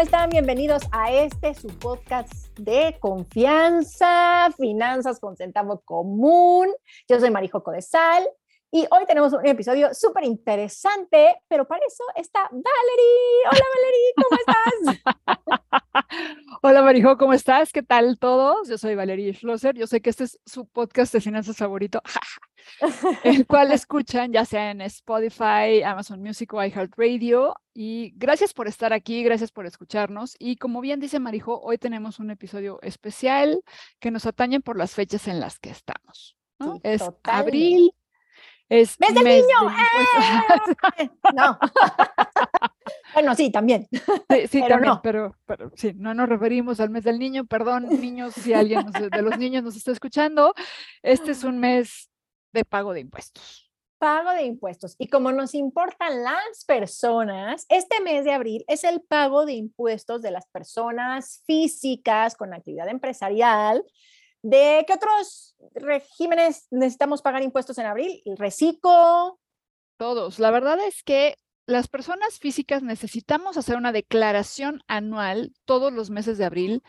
¿cómo están? Bienvenidos a este su podcast de confianza, finanzas con centavo común. Yo soy Marijo Codesal y hoy tenemos un episodio súper interesante, pero para eso está Valerie. Hola Valerie, ¿cómo estás? Hola Marijo, ¿cómo estás? ¿Qué tal todos? Yo soy Valerie Schlosser. Yo sé que este es su podcast de finanzas favorito, el cual escuchan ya sea en Spotify, Amazon Music o iHeartRadio. Y gracias por estar aquí, gracias por escucharnos. Y como bien dice Marijo, hoy tenemos un episodio especial que nos atañe por las fechas en las que estamos. es abril es ¡Mes del niño! ¡Eh! no. bueno, sí, también. Sí, sí pero también, no. pero, pero sí, no nos referimos al mes del niño. Perdón, niños, si alguien de los niños nos está escuchando. Este es un mes de pago de impuestos. Pago de impuestos. Y como nos importan las personas, este mes de abril es el pago de impuestos de las personas físicas con actividad empresarial ¿De qué otros regímenes necesitamos pagar impuestos en abril? ¿El reciclo? Todos. La verdad es que las personas físicas necesitamos hacer una declaración anual todos los meses de abril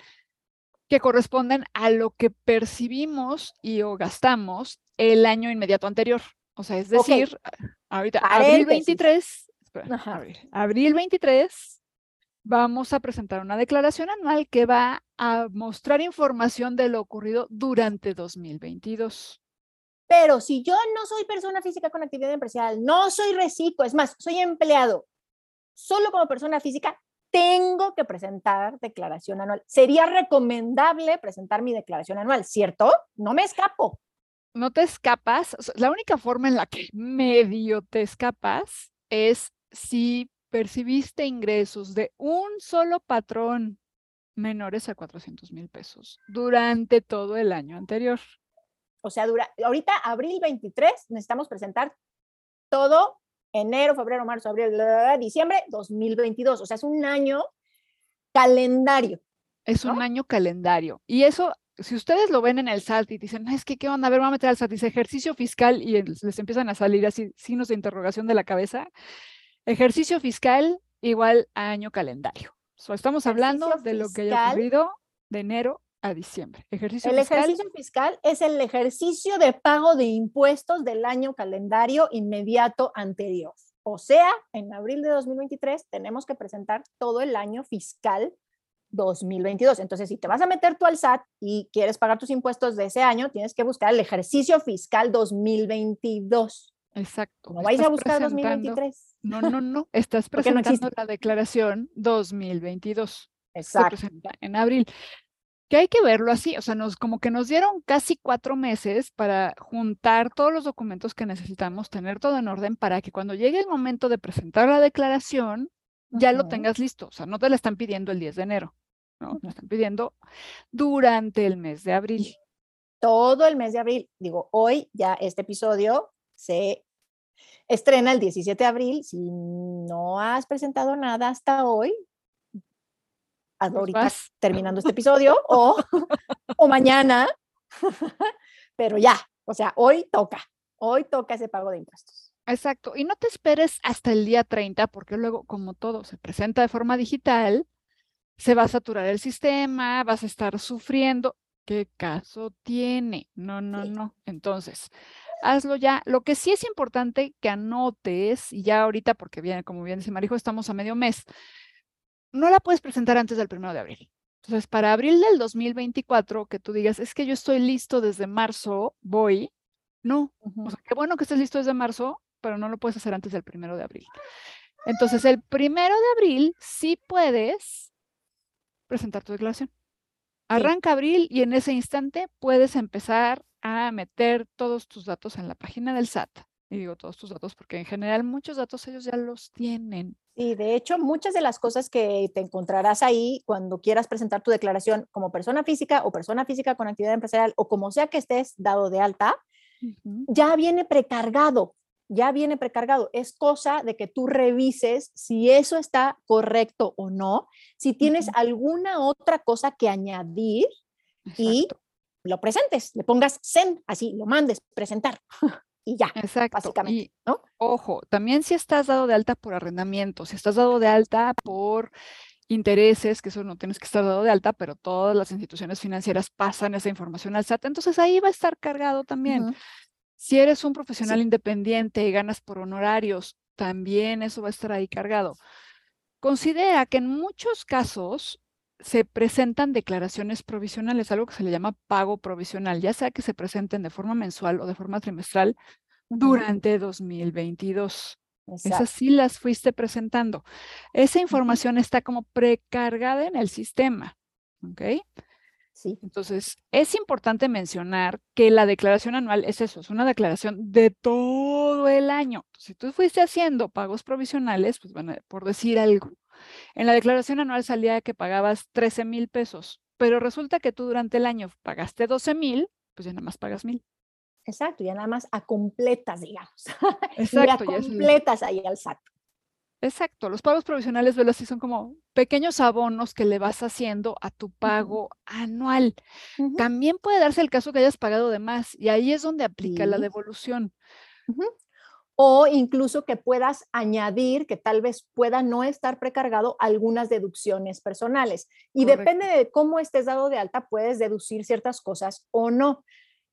que corresponden a lo que percibimos y o gastamos el año inmediato anterior. O sea, es decir, ahorita, abril 23, abril 23 vamos a presentar una declaración anual que va a mostrar información de lo ocurrido durante 2022. Pero si yo no soy persona física con actividad empresarial, no soy reciclo, es más, soy empleado, solo como persona física, tengo que presentar declaración anual. Sería recomendable presentar mi declaración anual, ¿cierto? No me escapo. No te escapas. La única forma en la que medio te escapas es si percibiste ingresos de un solo patrón menores a 400 mil pesos durante todo el año anterior. O sea, dura, ahorita abril 23 necesitamos presentar todo enero, febrero, marzo, abril, diciembre 2022. O sea, es un año calendario. Es un año calendario. Y eso, si ustedes lo ven en el SAT y dicen, es que, ¿qué onda? A ver, vamos a meter al SAT, dice ejercicio fiscal y les empiezan a salir así signos de interrogación de la cabeza. Ejercicio fiscal igual a año calendario. Estamos hablando de lo que haya ocurrido de enero a diciembre. Ejercicio el ejercicio fiscal es el ejercicio de pago de impuestos del año calendario inmediato anterior. O sea, en abril de 2023 tenemos que presentar todo el año fiscal 2022. Entonces, si te vas a meter tú al SAT y quieres pagar tus impuestos de ese año, tienes que buscar el ejercicio fiscal 2022. Exacto. No vais a buscar 2023. No, no, no. Estás presentando la declaración 2022. Exacto. Se presenta en abril. Que hay que verlo así, o sea, nos, como que nos dieron casi cuatro meses para juntar todos los documentos que necesitamos, tener todo en orden para que cuando llegue el momento de presentar la declaración, ya lo tengas listo. O sea, no te la están pidiendo el 10 de enero, ¿no? Lo están pidiendo durante el mes de abril. Todo el mes de abril. Digo, hoy ya este episodio se estrena el 17 de abril. Si no has presentado nada hasta hoy, pues ahorita terminando este episodio o, o mañana, pero ya, o sea, hoy toca, hoy toca ese pago de impuestos. Exacto, y no te esperes hasta el día 30 porque luego, como todo se presenta de forma digital, se va a saturar el sistema, vas a estar sufriendo. ¿Qué caso tiene? No, no, no. Entonces, hazlo ya. Lo que sí es importante que anotes, y ya ahorita, porque viene, como bien dice Marijo, estamos a medio mes, no la puedes presentar antes del primero de abril. Entonces, para abril del 2024, que tú digas, es que yo estoy listo desde marzo, voy. No, o sea, qué bueno que estés listo desde marzo, pero no lo puedes hacer antes del primero de abril. Entonces, el primero de abril sí puedes presentar tu declaración. Arranca abril y en ese instante puedes empezar a meter todos tus datos en la página del SAT. Y digo todos tus datos porque en general muchos datos ellos ya los tienen. Y de hecho, muchas de las cosas que te encontrarás ahí cuando quieras presentar tu declaración como persona física o persona física con actividad empresarial o como sea que estés dado de alta, ya viene precargado, ya viene precargado. Es cosa de que tú revises si eso está correcto o no, si tienes alguna otra cosa que añadir y lo presentes, le pongas send, así lo mandes, presentar. y ya, Exacto. básicamente, ¿no? Ojo, también si estás dado de alta por arrendamiento, si estás dado de alta por intereses, que eso no tienes que estar dado de alta, pero todas las instituciones financieras pasan esa información al SAT, entonces ahí va a estar cargado también. Si eres un profesional independiente y ganas por honorarios, también eso va a estar ahí cargado. Considera que en muchos casos se presentan declaraciones provisionales, algo que se le llama pago provisional, ya sea que se presenten de forma mensual o de forma trimestral durante 2022. Esas sí las fuiste presentando. Esa información está como precargada en el sistema. ¿Ok? Sí. Entonces, es importante mencionar que la declaración anual es eso, es una declaración de todo el año. Si tú fuiste haciendo pagos provisionales, pues bueno, por decir algo, en la declaración anual salía que pagabas 13 mil pesos, pero resulta que tú durante el año pagaste 12 mil, pues ya nada más pagas mil. Exacto, ya nada más a completas, digamos. Exacto. ya completas ahí al SAT. Exacto, los pagos provisionales, velo así, son como pequeños abonos que le vas haciendo a tu pago anual. También puede darse el caso que hayas pagado de más y ahí es donde aplica la devolución o incluso que puedas añadir, que tal vez pueda no estar precargado algunas deducciones personales. Y depende de cómo estés dado de alta, puedes deducir ciertas cosas o no.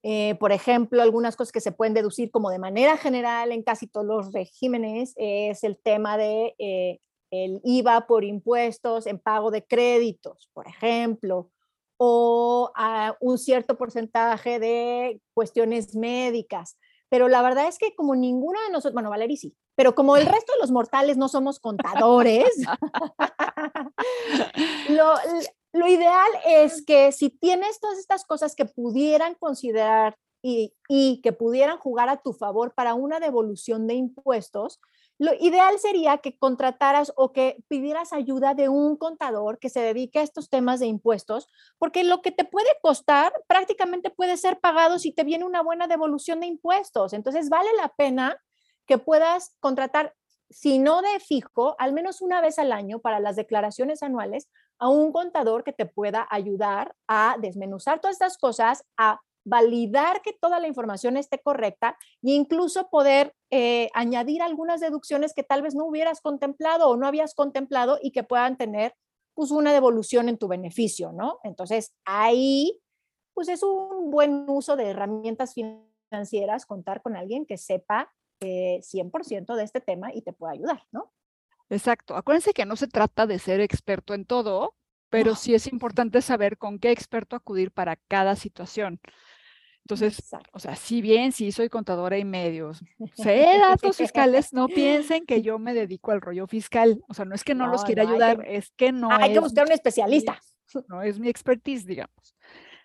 Eh, por ejemplo, algunas cosas que se pueden deducir como de manera general en casi todos los regímenes es el tema de eh, el IVA por impuestos en pago de créditos, por ejemplo, o a un cierto porcentaje de cuestiones médicas pero la verdad es que como ninguno de nosotros, bueno, Valerie sí, pero como el resto de los mortales no somos contadores, lo, lo, ideal es que si tienes todas estas cosas que pudieran considerar y, que pudieran jugar a tu favor para una devolución de impuestos, lo ideal sería que contrataras o que pidieras ayuda de un contador que se dedique a estos temas de impuestos, porque lo que te puede costar prácticamente puede ser pagado si te viene una buena devolución de impuestos. Entonces, vale la pena que puedas contratar, si no de fijo, al menos una vez al año para las declaraciones anuales, a un contador que te pueda ayudar a desmenuzar todas estas cosas, a validar que toda la información esté correcta e incluso poder eh, añadir algunas deducciones que tal vez no hubieras contemplado o no habías contemplado y que puedan tener pues una devolución en tu beneficio, ¿no? Entonces ahí pues es un buen uso de herramientas financieras contar con alguien que sepa 100% eh, de este tema y te pueda ayudar, ¿no? Exacto. Acuérdense que no se trata de ser experto en todo, pero sí es importante saber con qué experto acudir para cada situación. Entonces, o sea, si bien sí soy contadora y medios, sé datos fiscales, no piensen que yo me dedico al rollo fiscal. O sea, no es que no, los quiera ayudar, es que no Hay que buscar un especialista. No es mi expertise, digamos.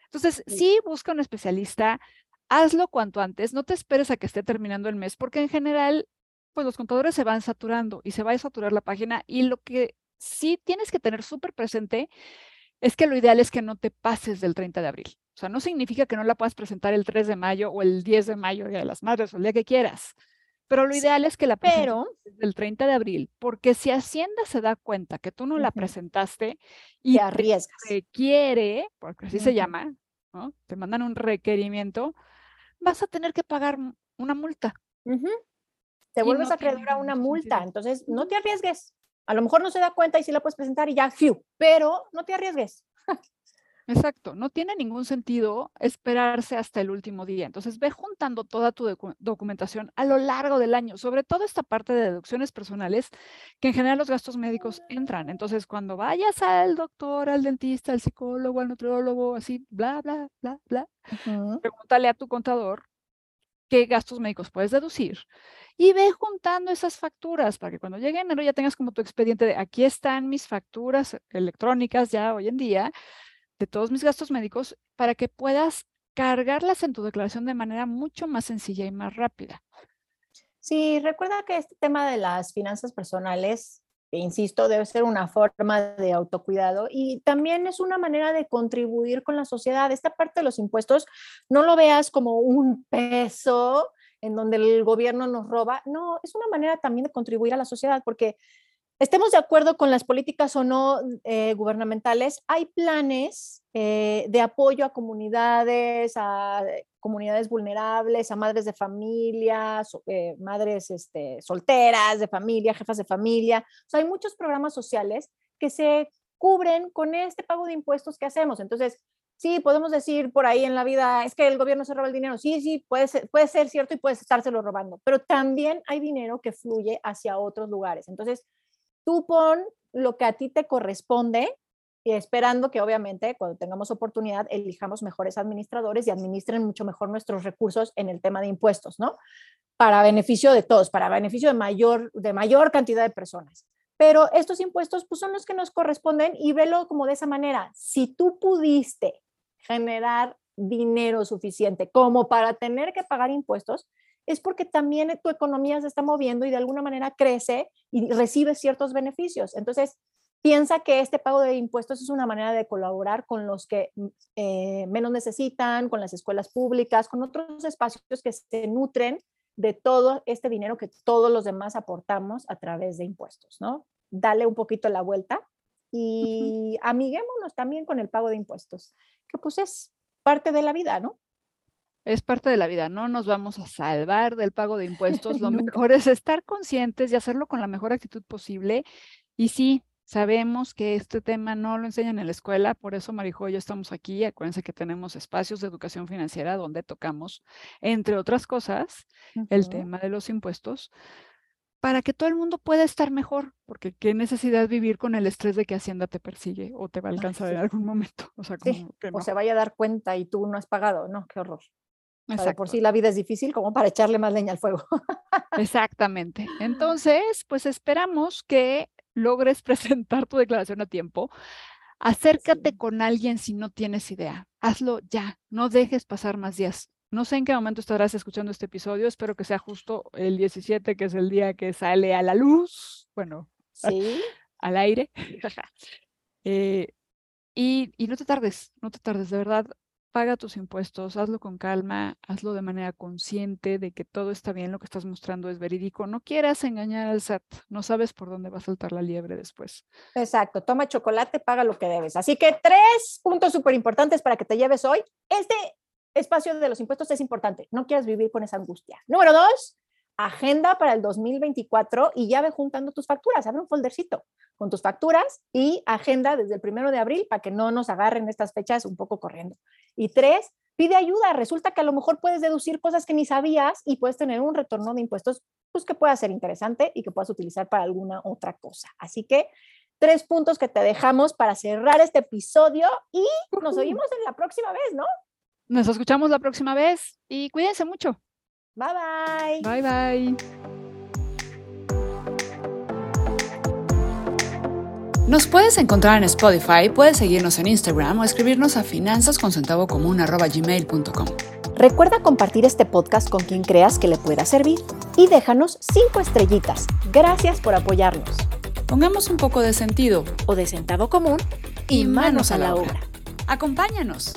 Entonces, sí. busca un especialista, hazlo cuanto antes, no te esperes a que esté terminando el mes, porque en general, pues los contadores se van saturando y se va a saturar la página y lo que sí tienes que tener súper presente es que lo ideal es que no te pases del 30 de abril. O sea, no significa que no la puedas presentar el 3 de mayo o el 10 de mayo, Día de las Madres, o el día que quieras. Pero lo ideal es que la presentes el 30 de abril, porque si Hacienda se da cuenta que tú no la presentaste y te arriesgas. requiere, porque así se llama, ¿no? Te mandan un requerimiento, vas a tener que pagar una multa. Te vuelves a acreedor a una multa, entonces no te arriesgues. A lo mejor no se da cuenta y sí la puedes presentar y ya, fiu, pero no te arriesgues. Exacto, no tiene ningún sentido esperarse hasta el último día. Entonces, ve juntando toda tu documentación a lo largo del año, sobre todo esta parte de deducciones personales, que en general los gastos médicos entran. Entonces, cuando vayas al doctor, al dentista, al psicólogo, al nutriólogo, así, bla, bla, bla, bla, pregúntale a tu contador qué gastos médicos puedes deducir y ve juntando esas facturas para que cuando llegue enero ya tengas como tu expediente de aquí están mis facturas electrónicas ya hoy en día de todos mis gastos médicos para que puedas cargarlas en tu declaración de manera mucho más sencilla y más rápida. Sí, recuerda que este tema de las finanzas personales, insisto, debe ser una forma de autocuidado y también es una manera de contribuir con la sociedad. Esta parte de los impuestos, no lo veas como un peso en donde el gobierno nos roba, no, es una manera también de contribuir a la sociedad porque estemos de acuerdo con las políticas o no eh, gubernamentales, hay planes eh, de apoyo a comunidades, a comunidades vulnerables, a madres de familia, eh, madres este, solteras de familia, jefas de familia. Hay muchos programas sociales que se cubren con este pago de impuestos que hacemos. Entonces, sí, podemos decir por ahí en la vida, es que el gobierno se roba el dinero. Sí, sí, puede ser, puede ser cierto y puedes estárselo robando, pero también hay dinero que fluye hacia otros lugares. Entonces, tú pon lo que a ti te corresponde y esperando que obviamente cuando tengamos oportunidad elijamos mejores administradores y administren mucho mejor nuestros recursos en el tema de impuestos, ¿no? Para beneficio de todos, para beneficio de mayor, de mayor cantidad de personas. Pero estos impuestos pues, son los que nos corresponden y velo como de esa manera. Si tú pudiste generar dinero suficiente como para tener que pagar impuestos, es porque también tu economía se está moviendo y de alguna manera crece y recibes ciertos beneficios. Entonces, piensa que este pago de impuestos es una manera de colaborar con los que mm, eh, menos necesitan, con las escuelas públicas, con otros espacios que se nutren de todo este dinero que todos los demás aportamos a través de impuestos, ¿no? Dale un poquito la vuelta y amiguémonos también con el pago de impuestos, que pues es parte de la vida, ¿no? Es parte de la vida, no nos vamos a salvar del pago de impuestos, lo mejor es estar conscientes y hacerlo con la mejor actitud posible. Y sí, sabemos que este tema no lo enseñan en la escuela, por eso Marijo y yo estamos aquí. Acuérdense que tenemos espacios de educación financiera donde tocamos, entre otras cosas, el tema de los impuestos para que todo el mundo pueda estar mejor, porque qué necesidad vivir con el estrés de que Hacienda te persigue o te va a alcanzar en algún momento. O sea, como o se vaya a dar cuenta y tú no has pagado, ¿no? Qué horror por sí la vida es difícil como para echarle más leña al fuego. Exactamente. Entonces, pues esperamos que logres presentar tu declaración a tiempo. Acércate con alguien si no tienes idea. Hazlo ya. No dejes pasar más días. No sé en qué momento estarás escuchando este episodio. Espero que sea justo el 17, que es el día que sale a la luz. Bueno, ¿Sí? al aire. Eh, y, y no te tardes, no te tardes, de verdad paga tus impuestos, hazlo con calma, hazlo de manera consciente de que todo está bien, lo que estás mostrando es verídico. No quieras engañar al SAT, no sabes por dónde va a saltar la liebre después. Exacto, toma chocolate, paga lo que debes. Así que tres puntos súper importantes para que te lleves hoy. Este espacio de los impuestos es importante, no quieras vivir con esa angustia. Número dos, agenda para el 2024 y ya ve juntando tus facturas, abre un foldercito con tus facturas y agenda desde el primero de abril para que no nos agarren estas fechas un poco corriendo. Y tres, pide ayuda. Resulta que a lo mejor puedes deducir cosas que ni sabías y puedes tener un retorno de impuestos pues, que pueda ser interesante y que puedas utilizar para alguna otra cosa. Así que tres puntos que te dejamos para cerrar este episodio y nos oímos en la próxima vez, ¿no? Nos escuchamos la próxima vez y cuídense mucho. Bye bye. Bye bye. Nos puedes encontrar en Spotify, puedes seguirnos en Instagram o escribirnos a finanzasconcentavocomún.com. Recuerda compartir este podcast con quien creas que le pueda servir y déjanos cinco estrellitas. Gracias por apoyarnos. Pongamos un poco de sentido o de centavo común y, manos, a la obra. Acompáñanos.